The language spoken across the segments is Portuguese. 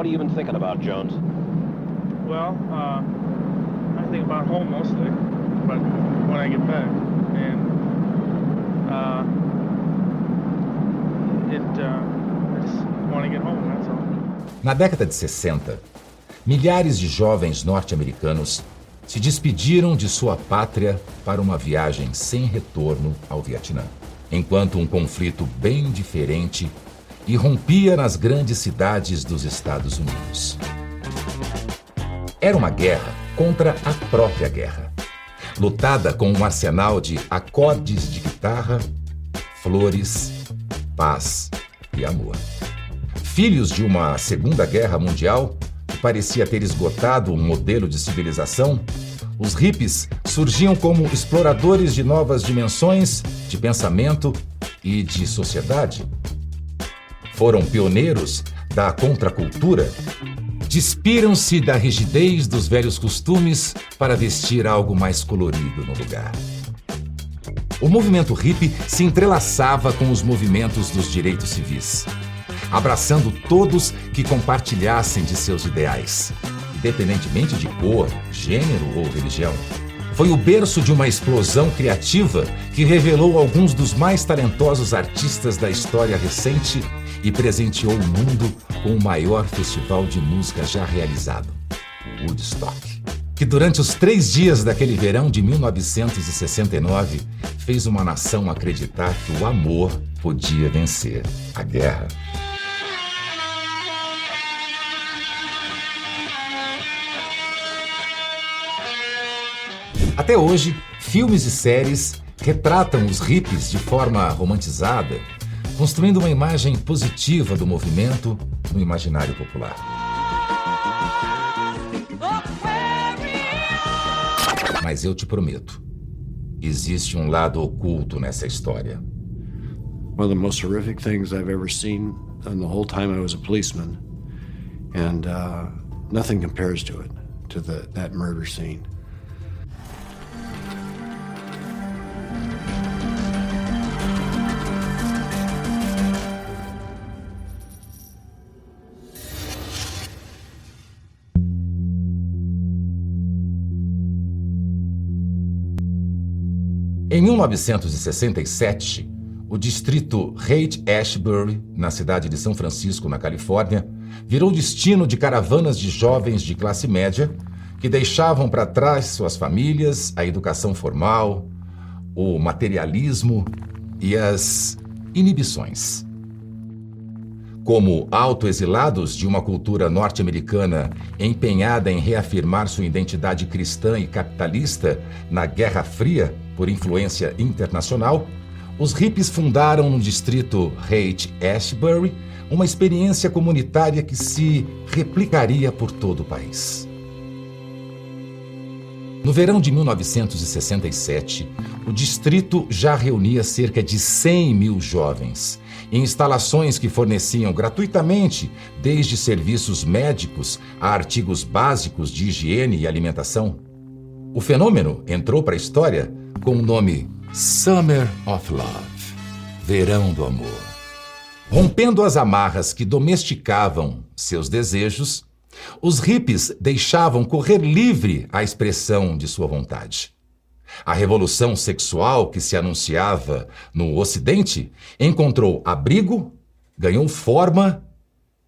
What have you been thinking about, Jones? Well, uh, I think about home mostly, but when I get back, and uh, it, uh, I just want to get home. That's all. Na década de 60, milhares de jovens norte-americanos se despediram de sua pátria para uma viagem sem retorno ao Vietnã, enquanto um conflito bem diferente irrompia nas grandes cidades dos Estados Unidos. Era uma guerra contra a própria guerra, lutada com um arsenal de acordes de guitarra, flores, paz e amor. Filhos de uma Segunda Guerra Mundial parecia ter esgotado um modelo de civilização, os hippies surgiam como exploradores de novas dimensões de pensamento e de sociedade. Foram pioneiros da contracultura. Despiram-se da rigidez dos velhos costumes para vestir algo mais colorido no lugar. O movimento hippie se entrelaçava com os movimentos dos direitos civis abraçando todos que compartilhassem de seus ideais, independentemente de cor, gênero ou religião. Foi o berço de uma explosão criativa que revelou alguns dos mais talentosos artistas da história recente e presenteou o mundo com o maior festival de música já realizado, o Woodstock. Que durante os três dias daquele verão de 1969 fez uma nação acreditar que o amor podia vencer a guerra. Até hoje, filmes e séries retratam os hippies de forma romantizada, construindo uma imagem positiva do movimento no imaginário popular. Mas eu te prometo, existe um lado oculto nessa história. One of the most horrific things I've ever seen in the whole time I was a policeman, and uh, nothing compares to it, to the, that murder scene. 1967, o distrito Haight-Ashbury, na cidade de São Francisco, na Califórnia, virou destino de caravanas de jovens de classe média que deixavam para trás suas famílias, a educação formal, o materialismo e as inibições. Como autoexilados de uma cultura norte-americana empenhada em reafirmar sua identidade cristã e capitalista na Guerra Fria, por influência internacional, os hippies fundaram no distrito Haight-Ashbury uma experiência comunitária que se replicaria por todo o país. No verão de 1967, o distrito já reunia cerca de 100 mil jovens em instalações que forneciam gratuitamente desde serviços médicos a artigos básicos de higiene e alimentação. O fenômeno entrou para a história com o nome Summer of Love Verão do Amor. Rompendo as amarras que domesticavam seus desejos, os hippies deixavam correr livre a expressão de sua vontade. A revolução sexual que se anunciava no Ocidente encontrou abrigo, ganhou forma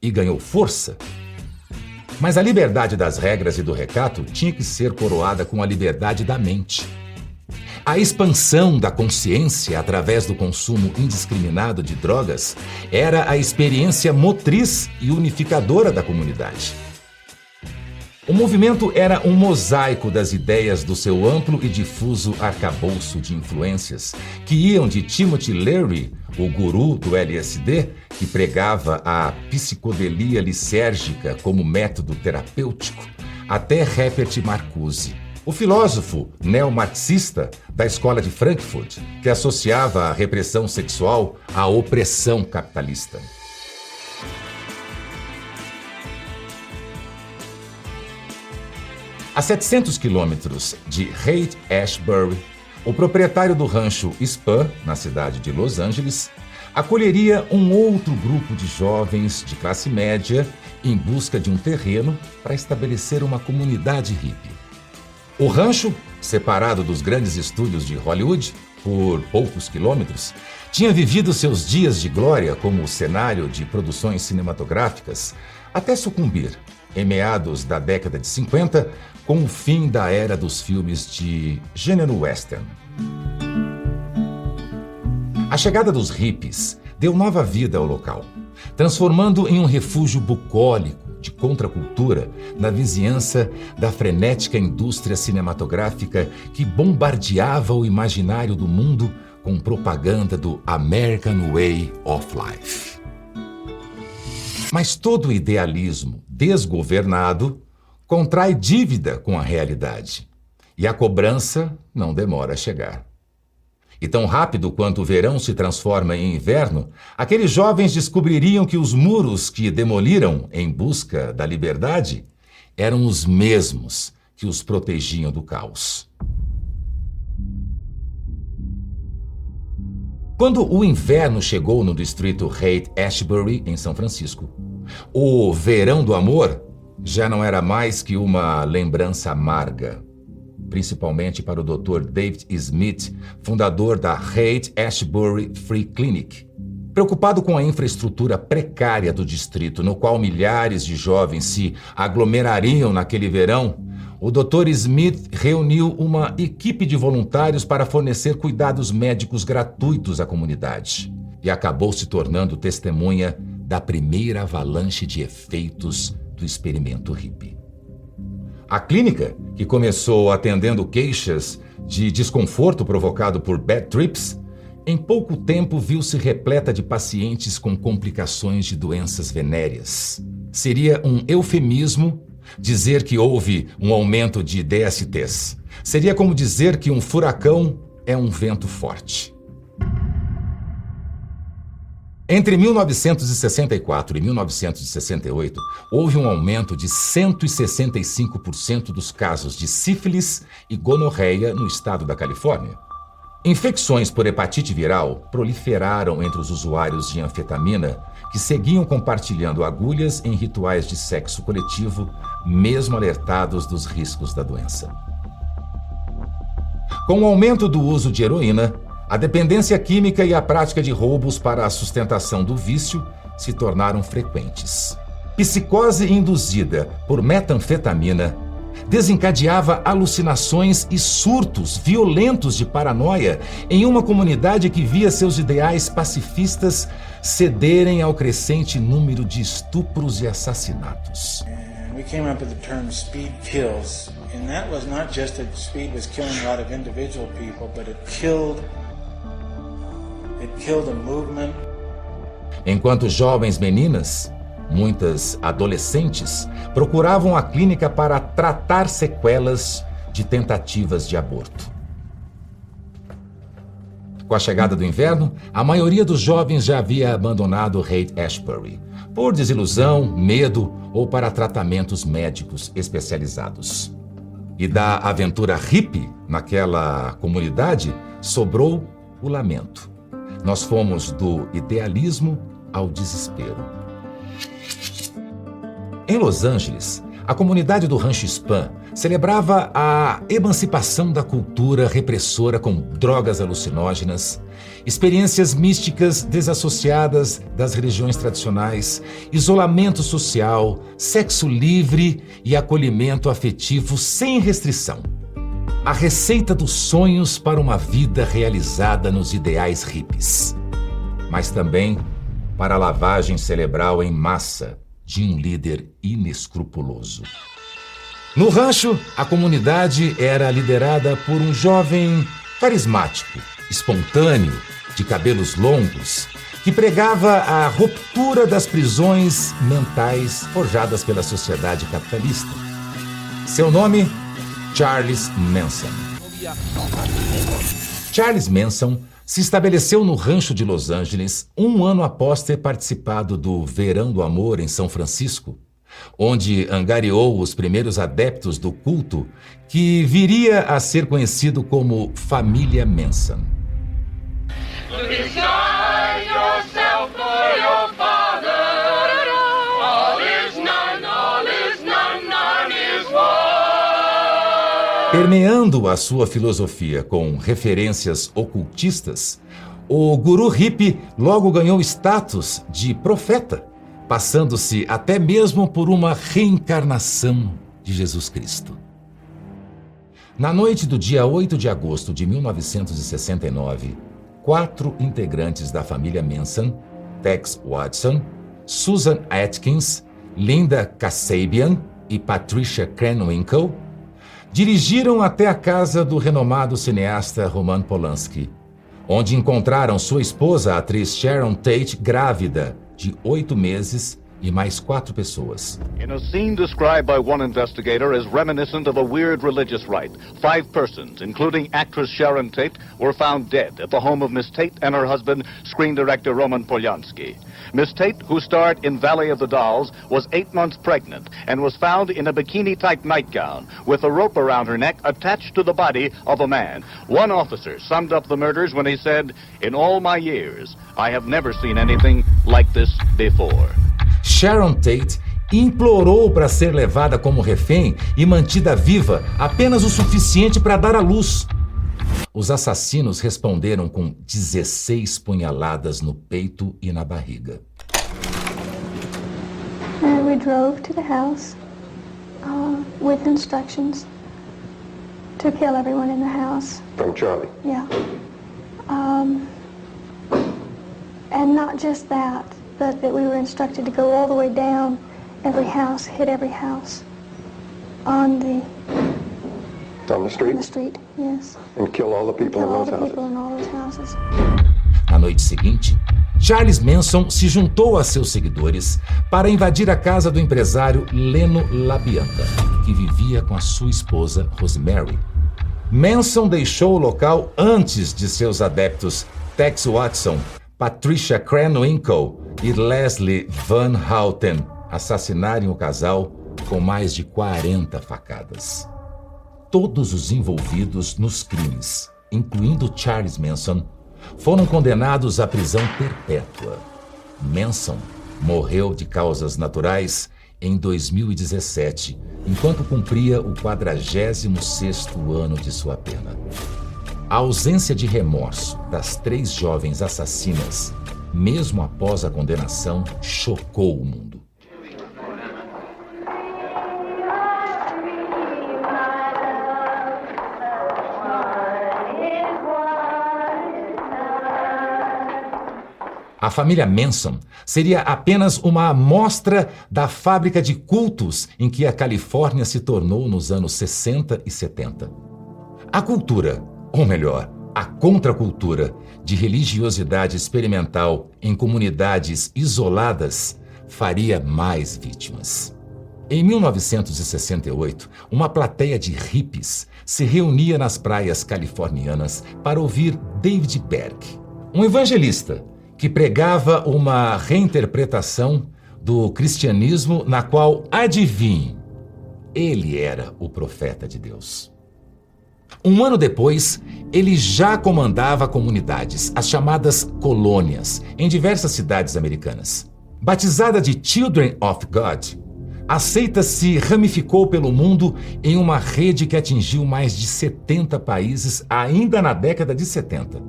e ganhou força. Mas a liberdade das regras e do recato tinha que ser coroada com a liberdade da mente. A expansão da consciência através do consumo indiscriminado de drogas era a experiência motriz e unificadora da comunidade. O movimento era um mosaico das ideias do seu amplo e difuso arcabouço de influências, que iam de Timothy Leary, o guru do LSD, que pregava a psicodelia lisérgica como método terapêutico, até Herbert Marcuse o filósofo neomarxista da escola de Frankfurt, que associava a repressão sexual à opressão capitalista. A 700 quilômetros de Haight-Ashbury, o proprietário do rancho Spur, na cidade de Los Angeles, acolheria um outro grupo de jovens de classe média em busca de um terreno para estabelecer uma comunidade hippie. O rancho, separado dos grandes estúdios de Hollywood por poucos quilômetros, tinha vivido seus dias de glória como cenário de produções cinematográficas até sucumbir, em meados da década de 50, com o fim da era dos filmes de gênero western. A chegada dos hippies deu nova vida ao local, transformando em um refúgio bucólico de contracultura na vizinhança da frenética indústria cinematográfica que bombardeava o imaginário do mundo com propaganda do American Way of Life. Mas todo idealismo desgovernado contrai dívida com a realidade. E a cobrança não demora a chegar. E tão rápido quanto o verão se transforma em inverno, aqueles jovens descobririam que os muros que demoliram em busca da liberdade eram os mesmos que os protegiam do caos. Quando o inverno chegou no distrito Haight-Ashbury, em São Francisco, o verão do amor já não era mais que uma lembrança amarga principalmente para o Dr. David Smith, fundador da Haight Ashbury Free Clinic. Preocupado com a infraestrutura precária do distrito, no qual milhares de jovens se aglomerariam naquele verão, o Dr. Smith reuniu uma equipe de voluntários para fornecer cuidados médicos gratuitos à comunidade e acabou se tornando testemunha da primeira avalanche de efeitos do experimento hippie. A clínica, que começou atendendo queixas de desconforto provocado por bad trips, em pouco tempo viu-se repleta de pacientes com complicações de doenças venéreas. Seria um eufemismo dizer que houve um aumento de DSTs. Seria como dizer que um furacão é um vento forte. Entre 1964 e 1968, houve um aumento de 165% dos casos de sífilis e gonorreia no estado da Califórnia. Infecções por hepatite viral proliferaram entre os usuários de anfetamina que seguiam compartilhando agulhas em rituais de sexo coletivo, mesmo alertados dos riscos da doença. Com o aumento do uso de heroína, a dependência química e a prática de roubos para a sustentação do vício se tornaram frequentes. Psicose induzida por metanfetamina desencadeava alucinações e surtos violentos de paranoia em uma comunidade que via seus ideais pacifistas cederem ao crescente número de estupros e assassinatos. We came up with the term speed kills, and that was not just that speed was killing a lot of individual people, but it killed Enquanto jovens meninas, muitas adolescentes, procuravam a clínica para tratar sequelas de tentativas de aborto. Com a chegada do inverno, a maioria dos jovens já havia abandonado Haight Ashbury por desilusão, medo ou para tratamentos médicos especializados. E da aventura hippie naquela comunidade sobrou o lamento. Nós fomos do idealismo ao desespero. Em Los Angeles, a comunidade do Rancho Spam celebrava a emancipação da cultura repressora com drogas alucinógenas, experiências místicas desassociadas das religiões tradicionais, isolamento social, sexo livre e acolhimento afetivo sem restrição a receita dos sonhos para uma vida realizada nos ideais hippies, mas também para a lavagem cerebral em massa de um líder inescrupuloso. No rancho, a comunidade era liderada por um jovem carismático, espontâneo, de cabelos longos, que pregava a ruptura das prisões mentais forjadas pela sociedade capitalista. Seu nome Charles Manson. Charles Manson se estabeleceu no rancho de Los Angeles um ano após ter participado do Verão do Amor em São Francisco, onde angariou os primeiros adeptos do culto que viria a ser conhecido como Família Manson. Permeando a sua filosofia com referências ocultistas, o guru hippie logo ganhou status de profeta, passando-se até mesmo por uma reencarnação de Jesus Cristo. Na noite do dia 8 de agosto de 1969, quatro integrantes da família Manson, Tex Watson, Susan Atkins, Linda Kasabian e Patricia Krenwinkel, dirigiram até a casa do renomado cineasta Roman Polanski, onde encontraram sua esposa, a atriz Sharon Tate, grávida de oito meses e mais quatro pessoas. In a scene described by one investigator as reminiscent of a weird religious rite, five persons, including actress Sharon Tate, were found dead at the home of Miss Tate and her husband, screen director Roman Polanski. Miss Tate, who starred in Valley of the Dolls, was eight months pregnant and was found in a bikini-type nightgown with a rope around her neck attached to the body of a man. One officer summed up the murders when he said, In all my years, I have never seen anything like this before. Sharon Tate implorou para ser levada como refém e mantida viva apenas o suficiente para dar à luz. Os assassinos responderam com 16 punhaladas no peito e na barriga. And we drove to the house uh, with instructions to kill everyone in the house. From Charlie. Yeah. Um, and not just that, but that we were instructed to go all the way down every house, hit every house on the On the street? on the street. Yes. And kill all the people Kill all in the those people houses. in all those houses. Na noite seguinte, Charles Manson se juntou a seus seguidores para invadir a casa do empresário Leno LaBianca, que vivia com a sua esposa Rosemary. Manson deixou o local antes de seus adeptos Tex Watson, Patricia Krenwinkel e Leslie Van Houten assassinarem o casal com mais de 40 facadas. Todos os envolvidos nos crimes, incluindo Charles Manson, foram condenados à prisão perpétua. Manson morreu de causas naturais em 2017, enquanto cumpria o 46º ano de sua pena. A ausência de remorso das três jovens assassinas, mesmo após a condenação, chocou o mundo. A família Manson seria apenas uma amostra da fábrica de cultos em que a Califórnia se tornou nos anos 60 e 70. A cultura, ou melhor, a contracultura de religiosidade experimental em comunidades isoladas faria mais vítimas. Em 1968, uma plateia de hippies se reunia nas praias californianas para ouvir David Berg, um evangelista que pregava uma reinterpretação do cristianismo na qual, adivinhe, ele era o profeta de Deus. Um ano depois, ele já comandava comunidades, as chamadas colônias, em diversas cidades americanas. Batizada de Children of God, a seita se ramificou pelo mundo em uma rede que atingiu mais de 70 países ainda na década de 70.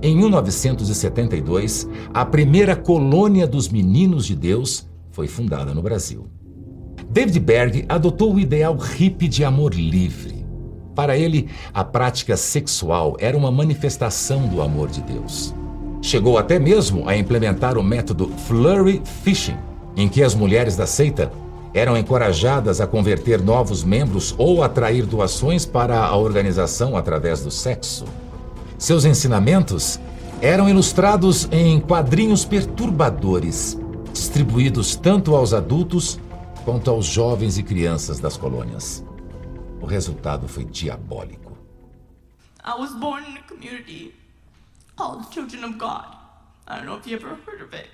Em 1972, a primeira colônia dos Meninos de Deus foi fundada no Brasil. David Berg adotou o ideal hippie de amor livre. Para ele, a prática sexual era uma manifestação do amor de Deus. Chegou até mesmo a implementar o método Flurry Fishing, em que as mulheres da seita eram encorajadas a converter novos membros ou atrair doações para a organização através do sexo. Seus ensinamentos eram ilustrados em quadrinhos perturbadores, distribuídos tanto aos adultos quanto aos jovens e crianças das colônias. O resultado foi diabólico. I was born in a community called Children of God. I don't know if you ever heard of it,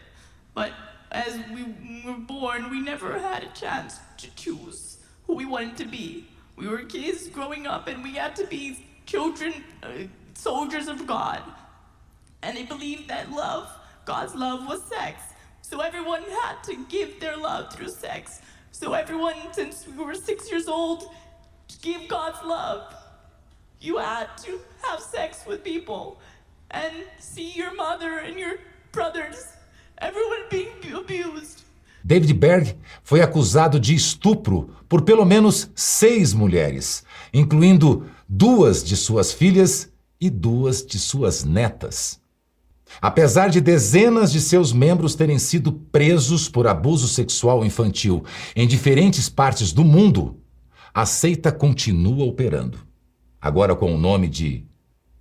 but as we were born, we never had a chance to choose who we wanted to be. We were kids growing up, and we had to be children, uh, soldiers of God. And they believed that love, God's love, was sex. So everyone had to give their love through sex. So everyone, since we were six years old, give God's love. You had to have sex with people and see your mother and your brothers, everyone being abused. David Berg foi acusado de estupro por pelo menos seis mulheres, incluindo duas de suas filhas e duas de suas netas. Apesar de dezenas de seus membros terem sido presos por abuso sexual infantil em diferentes partes do mundo, a seita continua operando, agora com o nome de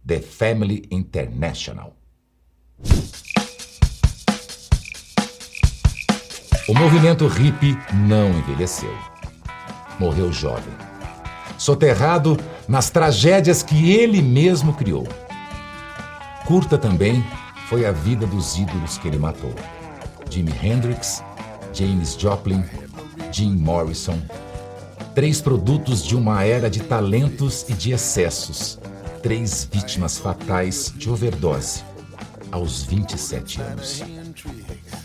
The Family International. O movimento hippie não envelheceu. Morreu jovem. Soterrado nas tragédias que ele mesmo criou. Curta também foi a vida dos ídolos que ele matou: Jimi Hendrix, James Joplin, Jim Morrison. Três produtos de uma era de talentos e de excessos. Três vítimas fatais de overdose aos 27 anos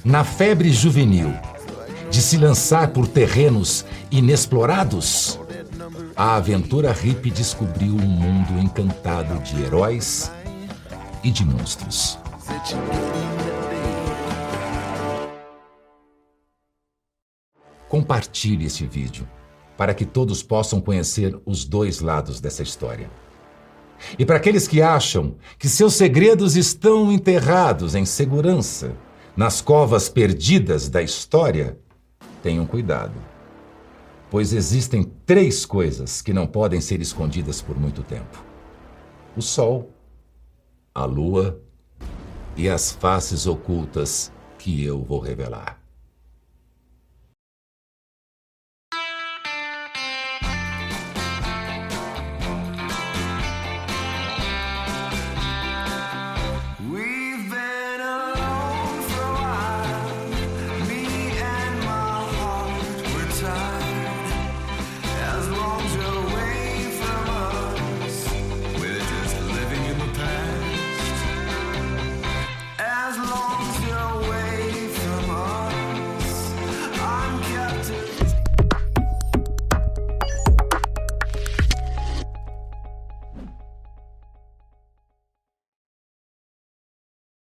na febre juvenil de se lançar por terrenos inexplorados, a aventura hippie descobriu um mundo encantado de heróis e de monstros. Compartilhe esse vídeo para que todos possam conhecer os dois lados dessa história. E para aqueles que acham que seus segredos estão enterrados em segurança, nas covas perdidas da história, tenham cuidado. Pois existem três coisas que não podem ser escondidas por muito tempo: o sol, a lua e as faces ocultas que eu vou revelar.